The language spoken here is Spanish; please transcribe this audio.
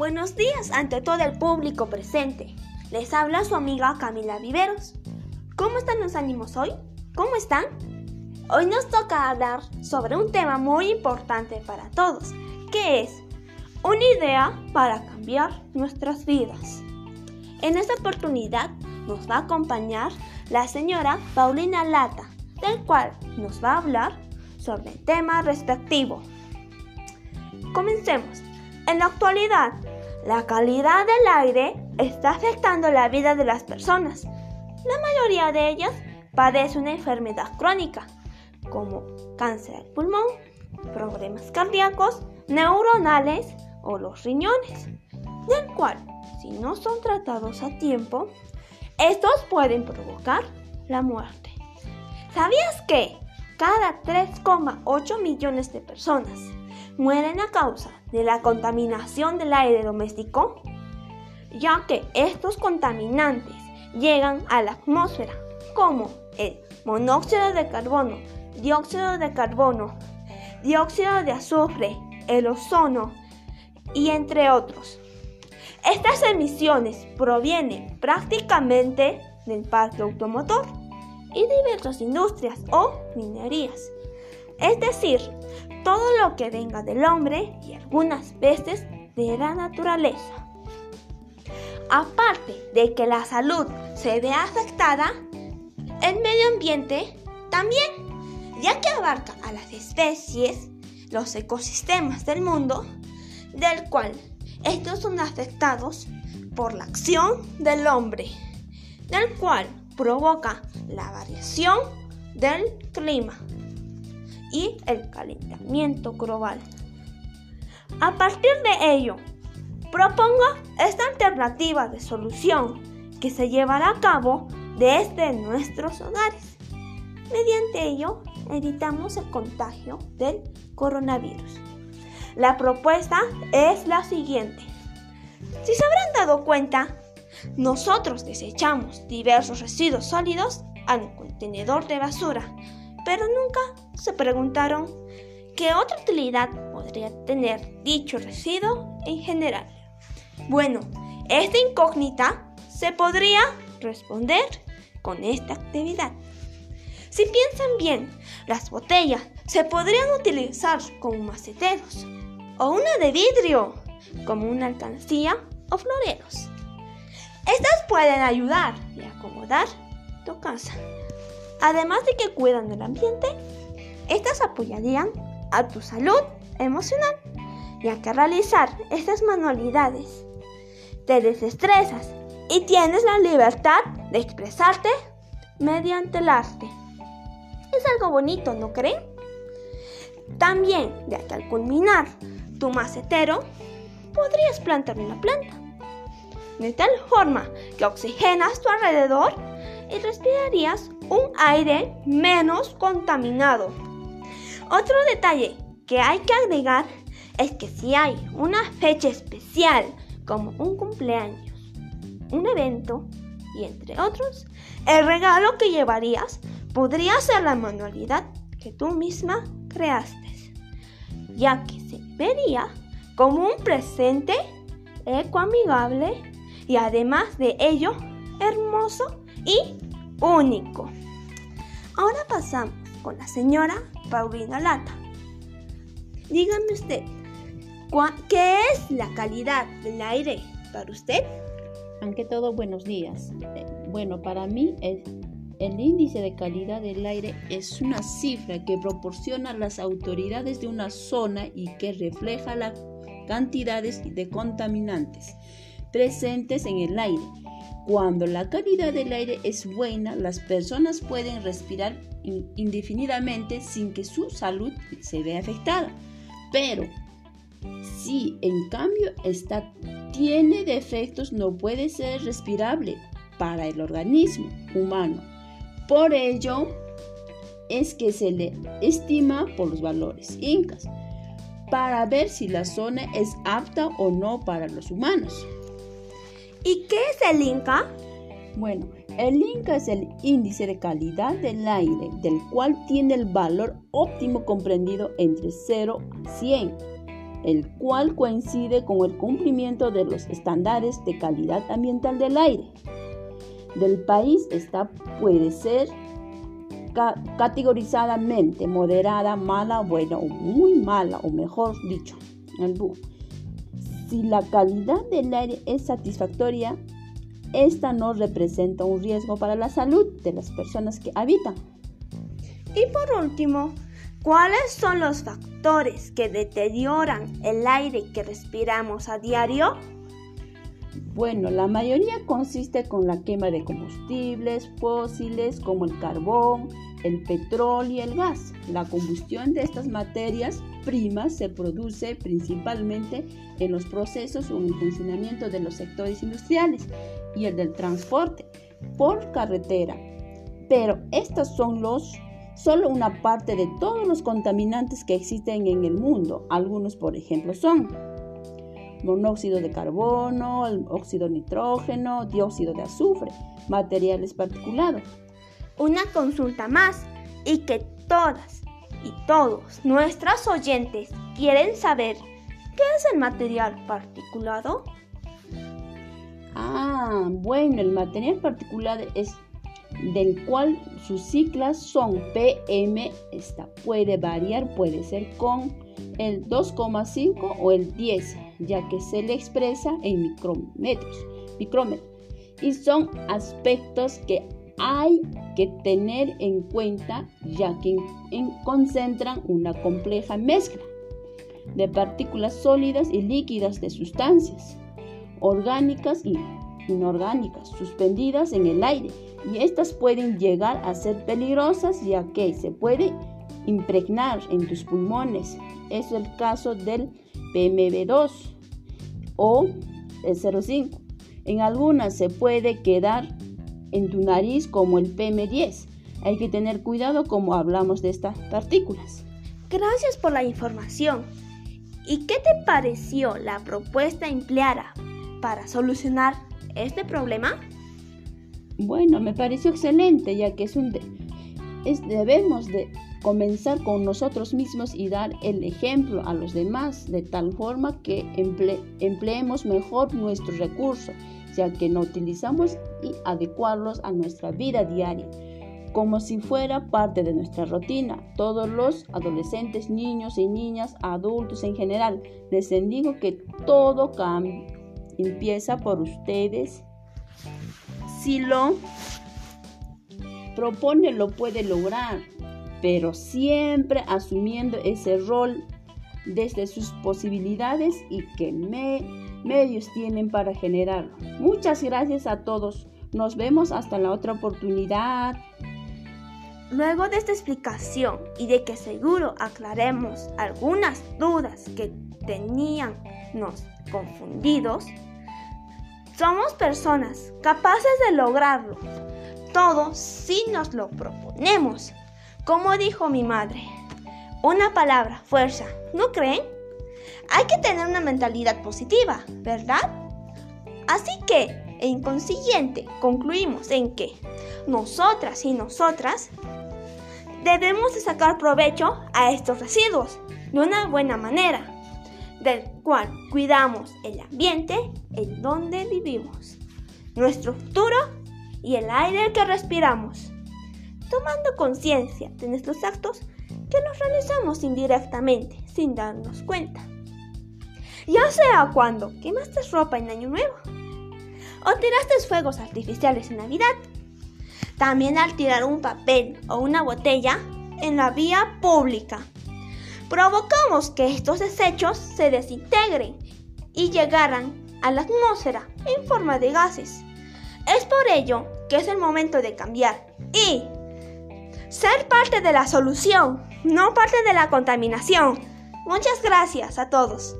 Buenos días ante todo el público presente. Les habla su amiga Camila Viveros. ¿Cómo están los ánimos hoy? ¿Cómo están? Hoy nos toca hablar sobre un tema muy importante para todos, que es una idea para cambiar nuestras vidas. En esta oportunidad nos va a acompañar la señora Paulina Lata, del cual nos va a hablar sobre el tema respectivo. Comencemos. En la actualidad, la calidad del aire está afectando la vida de las personas. La mayoría de ellas padece una enfermedad crónica, como cáncer del pulmón, problemas cardíacos, neuronales o los riñones, del cual, si no son tratados a tiempo, estos pueden provocar la muerte. ¿Sabías que cada 3,8 millones de personas mueren a causa de la contaminación del aire doméstico, ya que estos contaminantes llegan a la atmósfera, como el monóxido de carbono, dióxido de carbono, dióxido de azufre, el ozono y entre otros. Estas emisiones provienen prácticamente del parque automotor y diversas industrias o minerías. Es decir, todo lo que venga del hombre y algunas veces de la naturaleza. Aparte de que la salud se ve afectada, el medio ambiente también, ya que abarca a las especies, los ecosistemas del mundo, del cual estos son afectados por la acción del hombre, del cual provoca la variación del clima y el calentamiento global. A partir de ello, propongo esta alternativa de solución que se llevará a cabo desde nuestros hogares. Mediante ello, evitamos el contagio del coronavirus. La propuesta es la siguiente. Si se habrán dado cuenta, nosotros desechamos diversos residuos sólidos al contenedor de basura pero nunca se preguntaron qué otra utilidad podría tener dicho residuo en general. Bueno, esta incógnita se podría responder con esta actividad. Si piensan bien, las botellas se podrían utilizar como maceteros o una de vidrio como una alcancía o floreros. Estas pueden ayudar y acomodar tu casa. Además de que cuidan del ambiente, estas apoyarían a tu salud emocional, ya que realizar estas manualidades te desestresas y tienes la libertad de expresarte mediante el arte. Es algo bonito, ¿no creen? También, ya que al culminar tu macetero, podrías plantar una planta, de tal forma que oxigenas tu alrededor y respirarías un aire menos contaminado. Otro detalle que hay que agregar es que si hay una fecha especial como un cumpleaños, un evento y entre otros, el regalo que llevarías podría ser la manualidad que tú misma creaste, ya que se vería como un presente ecoamigable y además de ello hermoso y único. Ahora pasamos con la señora Paulina Lata. Dígame usted, ¿qué es la calidad del aire para usted? Ante todo, buenos días. Eh, bueno, para mí el, el índice de calidad del aire es una cifra que proporciona las autoridades de una zona y que refleja las cantidades de contaminantes presentes en el aire cuando la calidad del aire es buena, las personas pueden respirar indefinidamente sin que su salud se vea afectada. Pero si en cambio esta tiene defectos, no puede ser respirable para el organismo humano. Por ello es que se le estima por los valores incas para ver si la zona es apta o no para los humanos. ¿Y qué es el INCA? Bueno, el INCA es el índice de calidad del aire, del cual tiene el valor óptimo comprendido entre 0 a 100. el cual coincide con el cumplimiento de los estándares de calidad ambiental del aire del país. Esta puede ser categorizadamente moderada, mala, buena o muy mala, o mejor dicho, Si la calidad del aire es satisfactoria, esta no representa un riesgo para la salud de las personas que habitan. Y por último, ¿cuáles son los factores que deterioran el aire que respiramos a diario? Bueno, la mayoría consiste con la quema de combustibles fósiles como el carbón, el petróleo y el gas. La combustión de estas materias primas se produce principalmente en los procesos o en el funcionamiento de los sectores industriales y el del transporte por carretera. Pero estos son los solo una parte de todos los contaminantes que existen en el mundo. Algunos, por ejemplo, son monóxido de carbono, óxido nitrógeno, dióxido de azufre, materiales particulados. Una consulta más y que todas y todos nuestros oyentes quieren saber qué es el material particulado. Ah, bueno, el material particulado es del cual sus siglas son PM, esta puede variar, puede ser con el 2,5 o el 10, ya que se le expresa en micrómetros. Y son aspectos que hay que tener en cuenta ya que concentran una compleja mezcla de partículas sólidas y líquidas de sustancias orgánicas y inorgánicas suspendidas en el aire y estas pueden llegar a ser peligrosas ya que se puede impregnar en tus pulmones. Es el caso del PMB2 o el 05. En algunas se puede quedar en tu nariz como el PM10. Hay que tener cuidado como hablamos de estas partículas. Gracias por la información. ¿Y qué te pareció la propuesta empleada para solucionar este problema? Bueno, me pareció excelente, ya que es un es, debemos de comenzar con nosotros mismos y dar el ejemplo a los demás, de tal forma que empleemos mejor nuestros recursos, ya que no utilizamos y adecuarlos a nuestra vida diaria, como si fuera parte de nuestra rutina. Todos los adolescentes, niños y niñas, adultos en general, les digo que todo cambia, empieza por ustedes si lo propone, lo puede lograr, pero siempre asumiendo ese rol desde sus posibilidades y qué medios tienen para generarlo. Muchas gracias a todos. Nos vemos hasta la otra oportunidad. Luego de esta explicación y de que seguro aclaremos algunas dudas que teníamos confundidos, somos personas capaces de lograrlo. Todo si nos lo proponemos. Como dijo mi madre, una palabra, fuerza, ¿no creen? Hay que tener una mentalidad positiva, ¿verdad? Así que, en consiguiente, concluimos en que nosotras y nosotras debemos de sacar provecho a estos residuos de una buena manera del cual cuidamos el ambiente en donde vivimos, nuestro futuro y el aire que respiramos, tomando conciencia de nuestros actos que los realizamos indirectamente sin darnos cuenta. Ya sea cuando quemaste ropa en Año Nuevo o tiraste fuegos artificiales en Navidad, también al tirar un papel o una botella en la vía pública provocamos que estos desechos se desintegren y llegaran a la atmósfera en forma de gases. Es por ello que es el momento de cambiar y ser parte de la solución, no parte de la contaminación. Muchas gracias a todos.